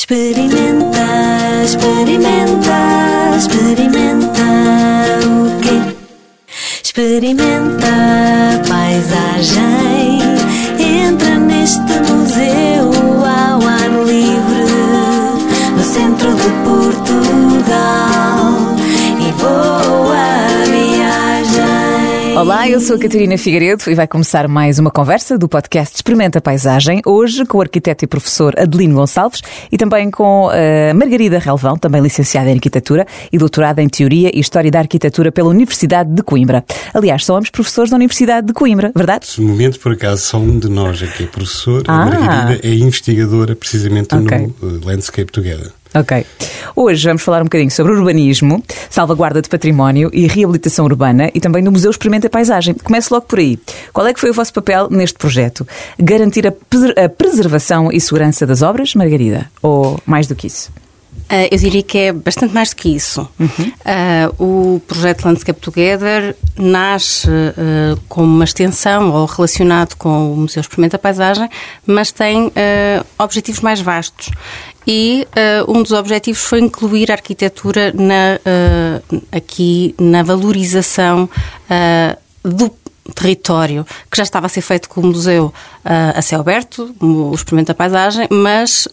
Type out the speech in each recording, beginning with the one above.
Experimenta, experimenta, experimenta o quê? Experimenta a paisagem. Entra neste museu ao ar livre, no centro de Portugal. Olá, eu sou a Catarina Figueiredo e vai começar mais uma conversa do podcast Experimenta a Paisagem, hoje com o arquiteto e professor Adelino Gonçalves e também com a Margarida Relvão, também licenciada em Arquitetura e doutorada em Teoria e História da Arquitetura pela Universidade de Coimbra. Aliás, são ambos professores da Universidade de Coimbra, verdade? De momento, por acaso, só um de nós aqui é professor. Ah. A Margarida é investigadora precisamente Ok. no uh, Landscape Together. Ok. Hoje vamos falar um bocadinho sobre urbanismo, salvaguarda de património e reabilitação urbana e também do Museu Experimenta Paisagem. Comece logo por aí. Qual é que foi o vosso papel neste projeto? Garantir a, preser- a preservação e segurança das obras, Margarida? Ou mais do que isso? Ah, eu diria que é bastante mais do que isso. Ah, o projeto Landscape Together nasce ah, como uma extensão ou relacionado com o Museu Experimenta a Paisagem, mas tem objetivos mais vastos. E ah, um dos objetivos foi incluir a arquitetura na, ah, aqui na valorização ah, do território que já estava a ser feito com o museu a céu aberto, o Experimento da Paisagem, mas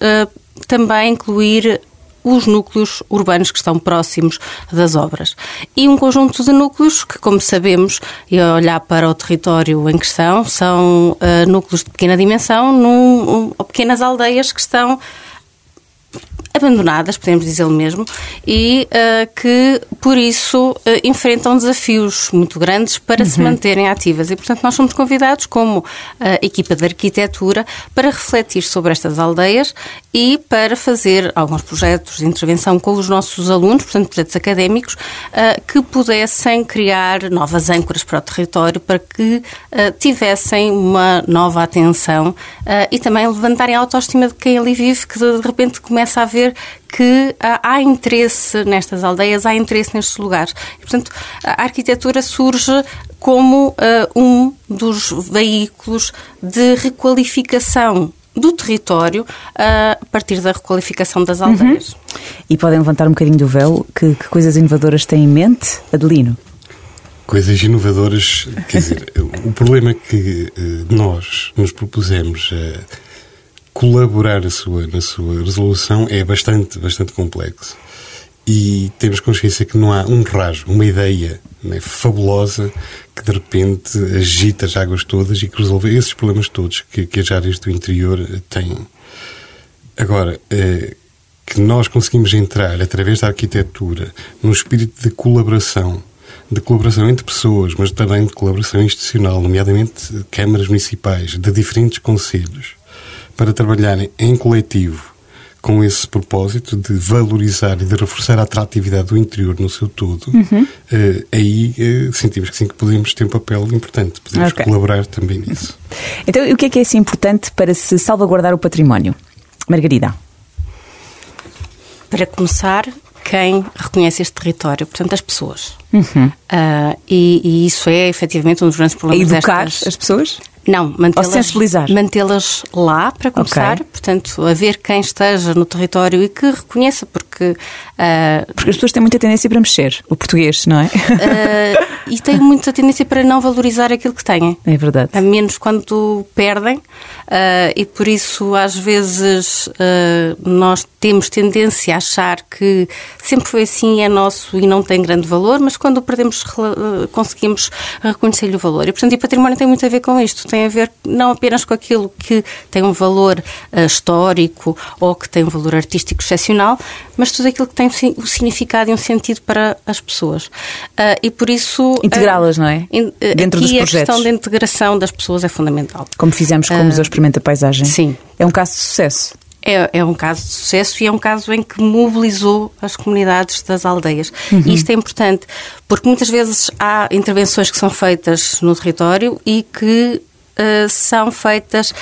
também incluir os núcleos urbanos que estão próximos das obras. E um conjunto de núcleos que, como sabemos, e a olhar para o território em questão, são ah, núcleos de pequena dimensão, num, um- pequenas aldeias que estão abandonadas, podemos dizer mesmo, e ah, que, por isso, ah, enfrentam desafios muito grandes para se manterem ativas. E, portanto, nós somos convidados, como ah, equipa de arquitetura, para refletir sobre estas aldeias e para fazer alguns projetos de intervenção com os nossos alunos, portanto, projetos académicos, ah, que pudessem criar novas âncoras para o território, para que tivessem uma nova atenção e também levantarem a autoestima de quem ali vive, que de repente começa a ver que ah, há interesse nestas aldeias, há interesse nestes lugares. E, portanto, a arquitetura surge como ah, um dos veículos de requalificação do território ah, a partir da requalificação das aldeias. E podem levantar um bocadinho do véu? Que, que coisas inovadoras têm em mente, Adelino? Coisas inovadoras, quer dizer, o problema que eh, nós nos propusemos a colaborar na sua, na sua resolução é bastante, bastante complexo. E temos consciência que não há um rajo, uma ideia né, fabulosa que de repente agita as águas todas e que resolve esses problemas todos que, que as áreas do interior eh, têm. Agora, eh, que nós conseguimos entrar através da arquitetura num espírito de colaboração, de colaboração entre pessoas, mas também de colaboração institucional, nomeadamente eh, câmaras municipais de diferentes conselhos, para trabalharem em coletivo com esse propósito de valorizar e de reforçar a atratividade do interior no seu todo, eh, aí eh, sentimos que sim que podemos ter um papel importante, podemos Ok. colaborar também nisso. Então, o que é que é assim importante para se salvaguardar o património? Margarida? Para começar, quem reconhece este território, portanto, as pessoas. Ah, e, e isso é efetivamente um dos grandes A problemas educar destas... as pessoas? Não, mantê-las sensibilizar? mantê-las lá para começar, Ok. portanto, haver quem esteja no território e que reconheça, porque ah, Porque as pessoas têm muita tendência para mexer, o português, não é? ah, e têm muita tendência para não valorizar aquilo que têm. É verdade. A menos quando perdem, ah, e por isso, às vezes, nós temos tendência a achar que sempre foi assim, é nosso e não tem grande valor, mas quando o perdemos, conseguimos reconhecer-lhe o valor. E, portanto, o património tem muito a ver com isto, tem a ver não apenas com aquilo que tem um valor ah, histórico ou que tem um valor artístico excepcional, mas tudo aquilo que tem o significado e um sentido para as pessoas. Ah, e por isso. ah, Integrá-las, não é? in- eh, Dentro dos a questão projetos. da integração das pessoas é fundamental. Como fizemos com o Museu Experimenta Paisagem. sim. É um caso de sucesso. É, é um caso de sucesso e é um caso em que mobilizou as comunidades das aldeias. E isto é importante, porque muitas vezes há intervenções que são feitas no território e que eh, são feitas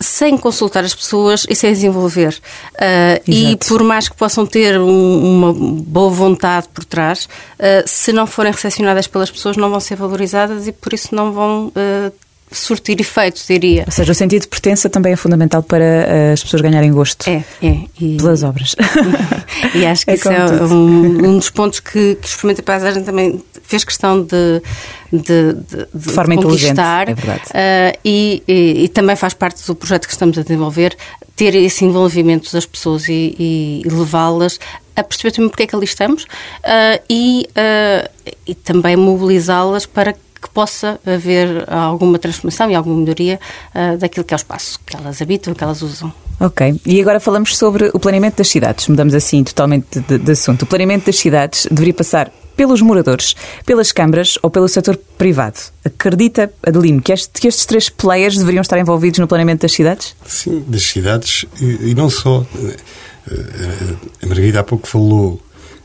sem consultar as pessoas e sem desenvolver. Ah, e por mais que possam ter um- uma boa vontade por trás, ah, se não forem recepcionadas pelas pessoas, não vão ser valorizadas e por isso não vão ah, surtir efeito, diria. Ou seja, o sentido de pertença também é fundamental para uh, as pessoas ganharem gosto é, é, e, pelas obras. E, acho que é isso é um, um, dos pontos que, que o Experimento Paisagem também fez questão de, de, de, de forma conquistar. É verdade. Uh, e, e, e, também faz parte do projeto que estamos a desenvolver ter esse envolvimento das pessoas e, e levá-las a perceber também porque é que ali estamos uh, e, uh, e também mobilizá-las para que possa haver alguma transformação e alguma melhoria uh, daquilo que é o espaço que elas habitam, que elas usam. Ok. E agora falamos sobre o planeamento das cidades. Mudamos assim totalmente de, de assunto. O planeamento das cidades deveria passar pelos moradores, pelas câmaras ou pelo setor privado. Acredita, Adelino, que, este, que, estes três players deveriam estar envolvidos no planeamento das cidades? Sim, das cidades e, e não só. Eh, eh, a Margarida há pouco falou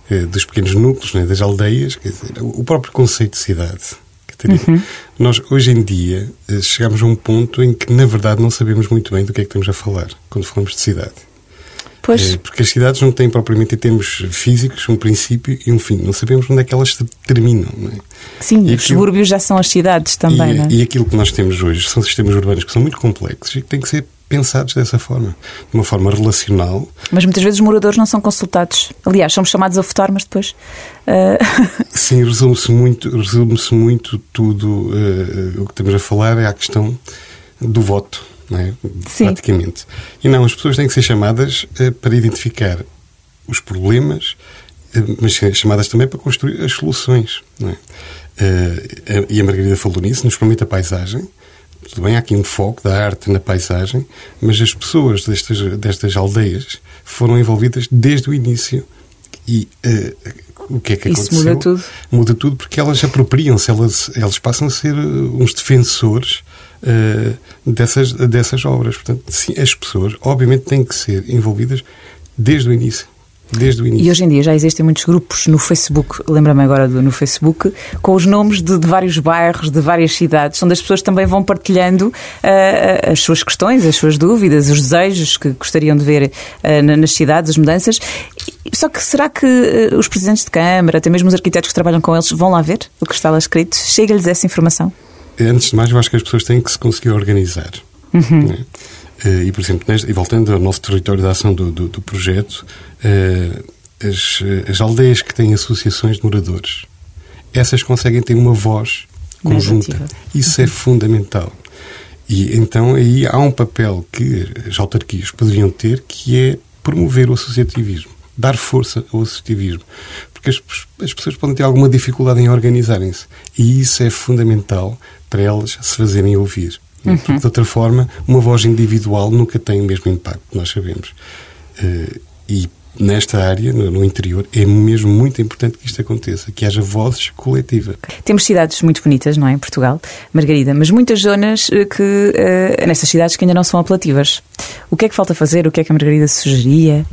eh, dos pequenos núcleos, né, das aldeias, quer dizer, o próprio conceito de cidade. Uhum. Nós, hoje em dia, chegamos a um ponto em que, na verdade, não sabemos muito bem do que é que estamos a falar quando falamos de cidade. Pois. É, porque as cidades não têm propriamente em termos físicos um princípio e um fim. Não sabemos onde é que elas terminam. É? Sim, e os aquilo, subúrbios já são as cidades também, e, não é? E aquilo que nós temos hoje são sistemas urbanos que são muito complexos e que têm que ser pensados dessa forma, de uma forma relacional. Mas muitas vezes os moradores não são consultados. Aliás, somos chamados a votar, mas depois. Uh... Sim, resume-se muito, resume muito tudo. Uh, o que estamos a falar é a questão do voto é? Sim. praticamente. E não, as pessoas têm que ser chamadas uh, para identificar os problemas, mas chamadas também para construir as soluções. É? E a Margarida falou nisso, nos promete a paisagem. Tudo bem, há aqui um foco da arte na paisagem, mas as pessoas destas, destas aldeias foram envolvidas desde o início. E o que é que Isso aconteceu? muda tudo. Muda tudo porque elas apropriam-se, elas, elas passam a ser uns defensores uh, dessas, dessas obras. Portanto, sim, as pessoas, obviamente, têm que ser envolvidas desde o início. Desde o início. E hoje em dia já existem muitos grupos no Facebook, lembra-me agora do, no Facebook, com os nomes de, de, vários bairros, de várias cidades, onde as pessoas também vão partilhando uh, as suas questões, as suas dúvidas, os desejos que gostariam de ver uh, nas cidades, as mudanças. Só que será que uh, os presidentes de Câmara, até mesmo os arquitetos que trabalham com eles, vão lá ver o que está lá escrito? Chega-lhes essa informação? antes de mais, eu acho que as pessoas têm que se conseguir organizar. Uhum. Né? E, por exemplo, neste, e voltando ao nosso território de ação do, do, do projeto, as, as, aldeias que têm associações de moradores, essas conseguem ter uma voz conjunta. Isso é fundamental. E então aí há um papel que as autarquias poderiam ter, que é promover o associativismo, dar força ao associativismo porque as, as, pessoas podem ter alguma dificuldade em organizarem-se. E isso é fundamental para elas se fazerem ouvir. Uhum. Porque, de outra forma, uma voz individual nunca tem o mesmo impacto, nós sabemos. Uh, e nesta área, no, interior, é mesmo muito importante que isto aconteça, que haja vozes coletivas. Temos cidades muito bonitas, não é, em Portugal, Margarida, mas muitas zonas eh, que, uh, nessas cidades que ainda não são apelativas. O que é que falta fazer? O que é que a Margarida sugeria?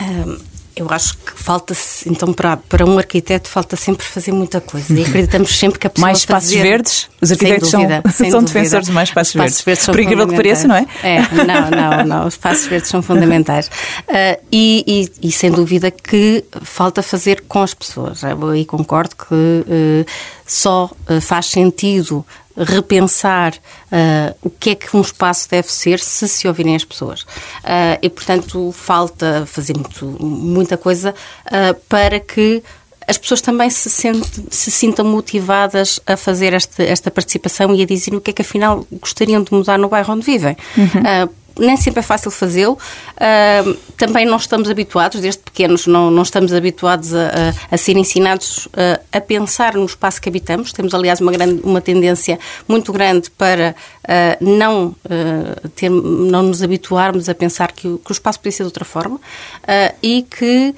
Um eu acho que falta-se, então, para, para um arquiteto, falta sempre fazer muita coisa. E acreditamos sempre que a pessoa. Mais espaços fazer... verdes? Os arquitetos dúvida, são, são defensores de mais espaços, espaços verdes. verdes Por incrível que pareça, não é? É, não, não, não. Os espaços verdes são fundamentais. Uh, e, e, e, sem dúvida que falta fazer com as pessoas. Eu aí concordo que uh, só uh, faz sentido repensar uh, o que é que um espaço deve ser se se ouvirem as pessoas. Uh, e, portanto, falta fazer muito, muita coisa uh, para que as pessoas também se, sente, se sintam motivadas a fazer esta, esta participação e a dizer o que é que afinal gostariam de mudar no bairro onde vivem. Uhum nem sempre é fácil fazê-lo. Uh, também não estamos habituados, desde pequenos, não, não estamos habituados a, a, a ser ensinados uh, a pensar no espaço que habitamos. Temos, aliás, uma, grande, uma tendência muito grande para uh, não, ter, não nos habituarmos a pensar que, que, o espaço podia ser de outra forma e que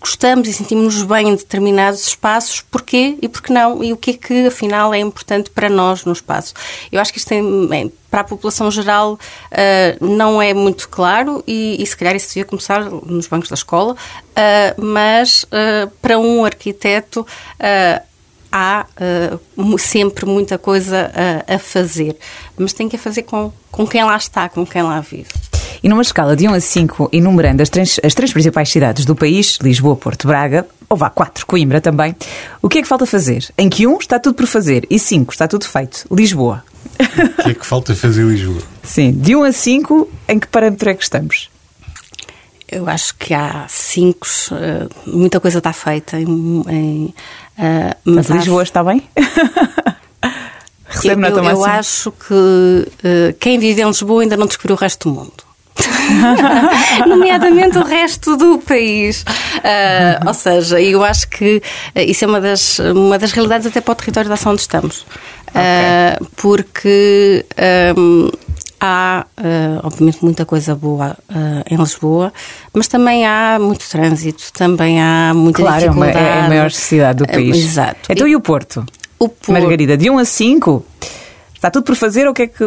gostamos e sentimos-nos bem em determinados espaços, porquê e porquê não, e o que é que afinal é importante para nós no espaço. Eu acho que isto tem, para a população geral uh, não é muito claro e, e, se calhar isso devia começar nos bancos da escola, uh, mas uh, para um arquiteto há sempre muita coisa a fazer, mas tem que a fazer com, com quem lá está, com quem lá vive. E numa escala de 1 a 5, enumerando as três, as três principais cidades do país, Lisboa, Porto, Braga, ou vá, quatro, Coimbra também. O que é que falta fazer? Em que um está tudo por fazer e cinco está tudo feito. Lisboa. O que é que falta fazer Lisboa? Sim, de 1 a 5, em que parâmetro é que estamos? Eu acho que há cinco, uh, muita coisa está feita. Em, em, uh, mas Lisboa está bem? Recebe eu, eu, eu acho que uh, quem vive em Lisboa ainda não descobriu o resto do mundo. nomeadamente o resto do país. Uh, ou seja, eu acho que uh, isso é uma das, uma das realidades até para o território da ação onde estamos. Okay. Uh, porque um, há, obviamente, muita coisa boa em Lisboa, mas também há muito trânsito, também há muita claro, dificuldade. Claro, é a maior cidade do país. exato. Então e, e o Porto? O Porto. Margarida, de 1 a 5, está tudo por fazer ou o que é que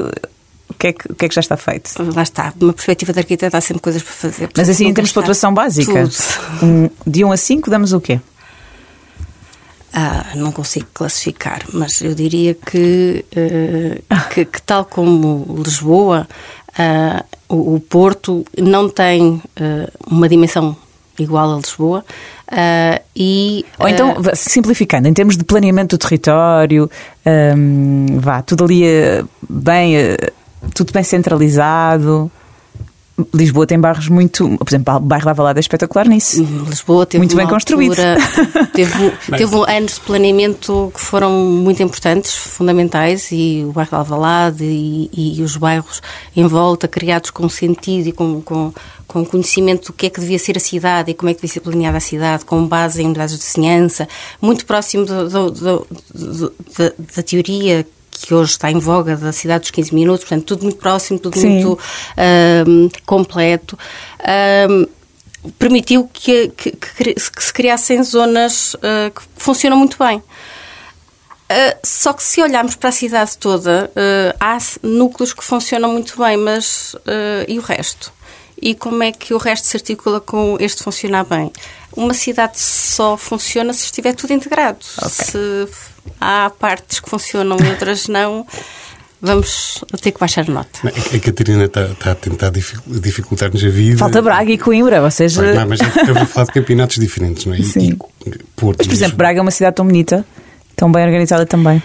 que, é que, o que é que já está feito? Lá está, de uma perspectiva de arquiteto há sempre coisas para fazer. Mas assim, em termos de pontuação básica, um, de 1 a 5 damos o quê? Ah, não consigo classificar, mas eu diria que, uh, que, que, tal como Lisboa, uh, o, o, Porto não tem uh, uma dimensão igual a Lisboa. Uh, e, Ou então, uh, simplificando, em termos de planeamento do território, um, vá, tudo ali bem tudo bem centralizado. Lisboa tem bairros muito. Por exemplo, o bairro da Valada é espetacular nisso. Lisboa teve muito bem construído. teve, teve anos de planeamento que foram muito importantes, fundamentais, e o bairro da Alvalade e, e, os bairros em volta, criados com sentido e com, com, com conhecimento do que é que devia ser a cidade e como é que devia ser planeada a cidade, com base em unidades de vizinhança, muito próximo do, do, do, da teoria que hoje está em voga da cidade dos 15 minutos, portanto, tudo muito próximo, tudo Sim. muito um, completo. Um, permitiu que, que, que, que, se criassem zonas uh, que funcionam muito bem. Uh, só que se olharmos para a cidade toda, uh, há núcleos que funcionam muito bem, mas e o resto? E como é que o resto se articula com este funcionar bem? Uma cidade só funciona se estiver tudo integrado. Okay. Se há partes que funcionam e outras não, vamos ter que baixar a nota. A Catarina está, está a tentar dificultar-nos a vida. Falta Braga e Coimbra, ou seja... Não, mas estamos a falar de campeonatos diferentes, não é? Sim. E, Porto, mas, por exemplo, Braga é uma cidade tão bonita, tão bem organizada também.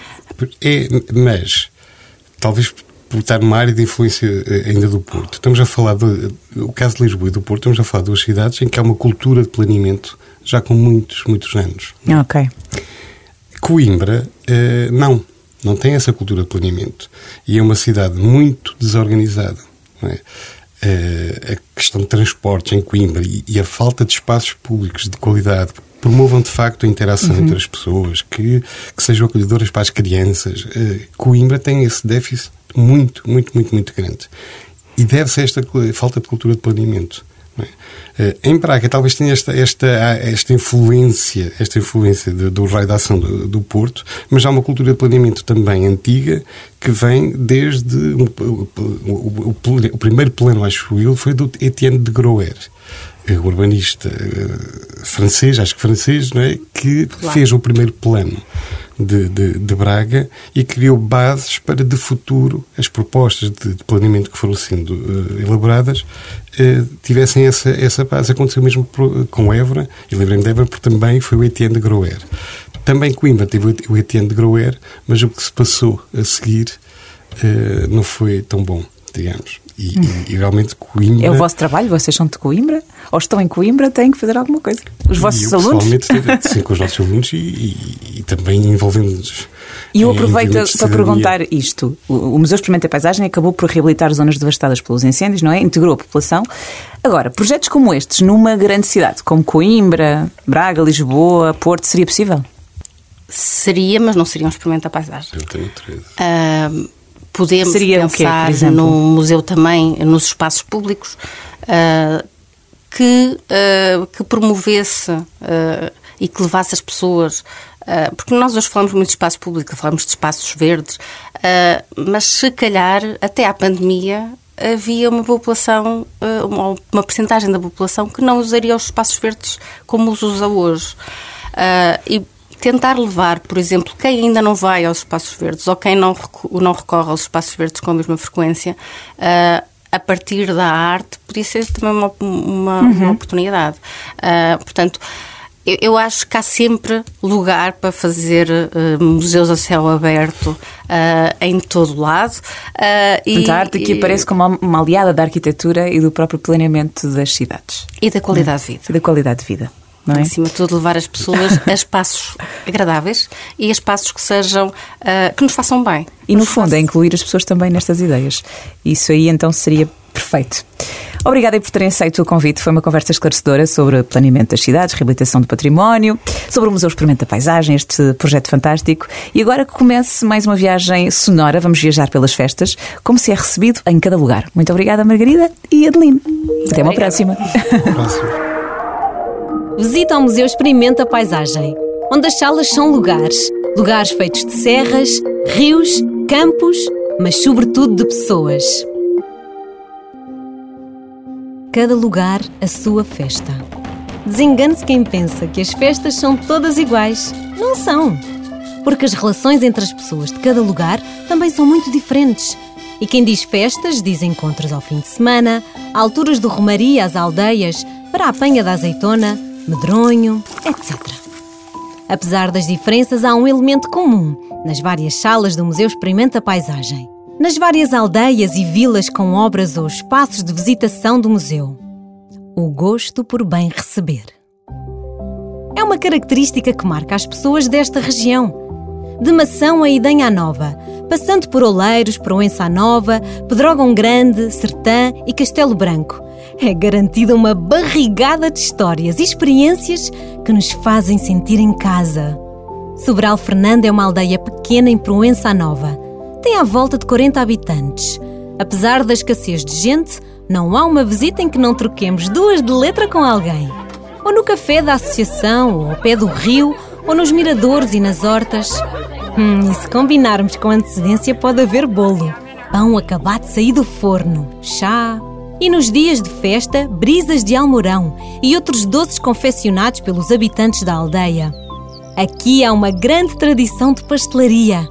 É, mas, talvez por estar numa área de influência eh, ainda do Porto. Estamos a falar do o caso de Lisboa e do Porto, estamos a falar de duas cidades em que há uma cultura de planeamento já com muitos, muitos anos. Ok. Coimbra, eh, não, não tem essa cultura de planeamento. E é uma cidade muito desorganizada. É? Eh, a questão de transportes em Coimbra e, a falta de espaços públicos de qualidade promovam de facto a interação uhum. entre as pessoas, que, que sejam acolhedoras para as crianças. Eh, Coimbra tem esse déficit muito, muito, muito, muito grande. E deve-se a esta falta de cultura de planeamento. É? Em Braga talvez tenha esta, esta, esta influência, esta influência do, do raio de ação do, do, Porto, mas há uma cultura de planeamento também antiga que vem desde um, o, o, o, o, primeiro plano, acho eu, foi do Etienne de Groer urbanista uh, francês, acho que francês, não é? que claro. fez o primeiro plano de, de, de, Braga e criou bases para, de futuro, as propostas de, de planeamento que foram sendo uh, elaboradas uh, tivessem essa, essa base. Aconteceu mesmo por, com Évora, e lembrei-me de Évora porque também foi o Etienne de Groer. Também Coimbra teve o Etienne de Groer, mas o que se passou a seguir não foi tão bom, digamos. E, e, e, realmente Coimbra. É o vosso trabalho? Vocês são de Coimbra? Ou estão em Coimbra? Têm que fazer alguma coisa? Os vossos eu, alunos? Pessoalmente, sim, com os nossos alunos e, e também envolvendo-nos. E eu aproveito para perguntar isto. O Museu Experimenta Paisagem acabou por reabilitar zonas devastadas pelos incêndios, não é? Integrou a população. Agora, projetos como estes, numa grande cidade, como Coimbra, Braga, Lisboa, Porto, seria possível? Seria, mas não seria um Experimenta Paisagem. Eu tenho 13. Uh, podemos Seria pensar quê, no museu também, nos espaços públicos, uh, que, uh, que promovesse uh, e que levasse as pessoas. porque nós hoje falamos muito de espaço público, falamos de espaços verdes, mas se calhar, até à pandemia, havia uma população, uma, uma percentagem da população que não usaria os espaços verdes como os usa hoje. e tentar levar, por exemplo, quem ainda não vai aos espaços verdes ou quem não, não recorre aos espaços verdes com a mesma frequência, uh, a partir da arte, podia ser também uma, uma, uhum. uma oportunidade. Uh, portanto, Eu, eu acho que há sempre lugar para fazer uh, museus a céu aberto em todo lado. Uh, e, a arte aqui aparece como uma aliada da arquitetura e do próprio planeamento das cidades. E da qualidade de vida. E da qualidade de vida. Não é? Acima de tudo, levar as pessoas a espaços agradáveis e a espaços que sejam uh, que nos façam bem. E no fundo, é incluir as pessoas também nestas ideias. Isso aí então seria perfeito. Obrigada por terem aceito o convite. Foi uma conversa esclarecedora sobre planeamento das cidades, reabilitação do património, sobre o Museu Experimenta Paisagem, este projeto fantástico. E agora que comece mais uma viagem sonora, vamos viajar pelas festas, como se é recebido em cada lugar. Muito obrigada, Margarida e Adeline. Até uma próxima. Visita ao Museu Experimenta Paisagem, onde as salas são lugares. Lugares feitos de serras, rios, campos, mas sobretudo de pessoas cada lugar a sua festa. Desengane-se quem pensa que as festas são todas iguais. Não são. Porque as relações entre as pessoas de cada lugar também são muito diferentes. E quem diz festas diz encontros ao fim de semana, alturas do Romaria às aldeias, para a apanha da azeitona, medronho, etc. Apesar das diferenças, há um elemento comum nas várias salas do Museu Experimenta Paisagem nas várias aldeias e vilas com obras ou espaços de visitação do museu. O gosto por bem receber. É uma característica que marca as pessoas desta região. De Mação a Idenha Nova, passando por Oleiros, Proença Nova, Pedrógão Grande, Sertã e Castelo Branco. É garantida uma barrigada de histórias e experiências que nos fazem sentir em casa. Sobral Fernando é uma aldeia pequena em Proença Nova tem à volta de 40 habitantes. Apesar da escassez de gente, não há uma visita em que não troquemos duas de letra com alguém. Ou no café da associação, ou ao pé do rio, ou nos miradores e nas hortas. Hum, e se combinarmos com antecedência, pode haver bolo, pão acabado de sair do forno, chá. E nos dias de festa, brisas de almorão e outros doces confeccionados pelos habitantes da aldeia. Aqui há uma grande tradição de pastelaria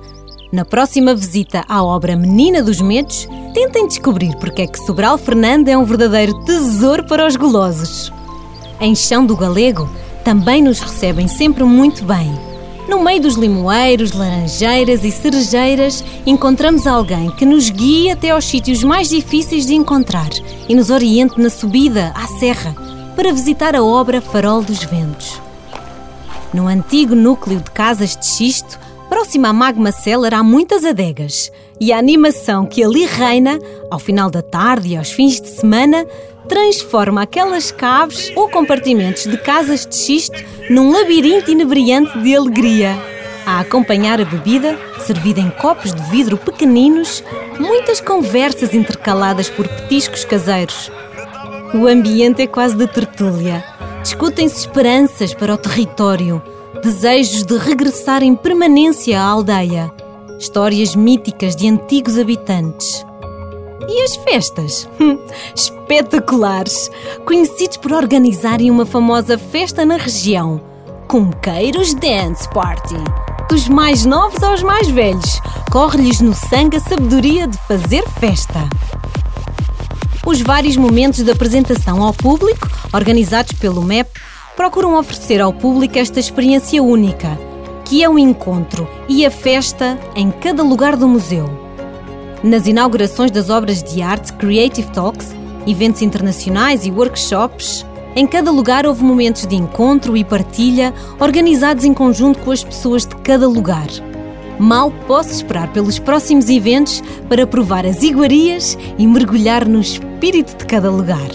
na próxima visita à obra Menina dos Medos, tentem descobrir porque é que Sobral Fernando é um verdadeiro tesouro para os golosos. Em Chão do Galego, também nos recebem sempre muito bem. No meio dos limoeiros, laranjeiras e cerejeiras, encontramos alguém que nos guia até aos sítios mais difíceis de encontrar e nos oriente na subida à serra para visitar a obra Farol dos Ventos. No antigo núcleo de casas de xisto, Próxima à Magma Cellar há muitas adegas e a animação que ali reina, ao final da tarde e aos fins de semana, transforma aquelas caves ou compartimentos de casas de xisto num labirinto inebriante de alegria. A acompanhar a bebida, servida em copos de vidro pequeninos, muitas conversas intercaladas por petiscos caseiros. O ambiente é quase de tertúlia. Discutem-se esperanças para o território desejos de regressar em permanência à aldeia, histórias míticas de antigos habitantes. E as festas? Hum, espetaculares! Conhecidos por organizarem uma famosa festa na região, Cumqueiros Dance Party. Dos mais novos aos mais velhos, corre-lhes no sangue a sabedoria de fazer festa. Os vários momentos de apresentação ao público, organizados pelo MEP, procuram oferecer ao público esta experiência única, que é o encontro e a festa em cada lugar do museu. Nas inaugurações das obras de arte Creative Talks, eventos internacionais e workshops, em cada lugar houve momentos de encontro e partilha organizados em conjunto com as pessoas de cada lugar. Mal posso esperar pelos próximos eventos para provar as iguarias e mergulhar no espírito de cada lugar.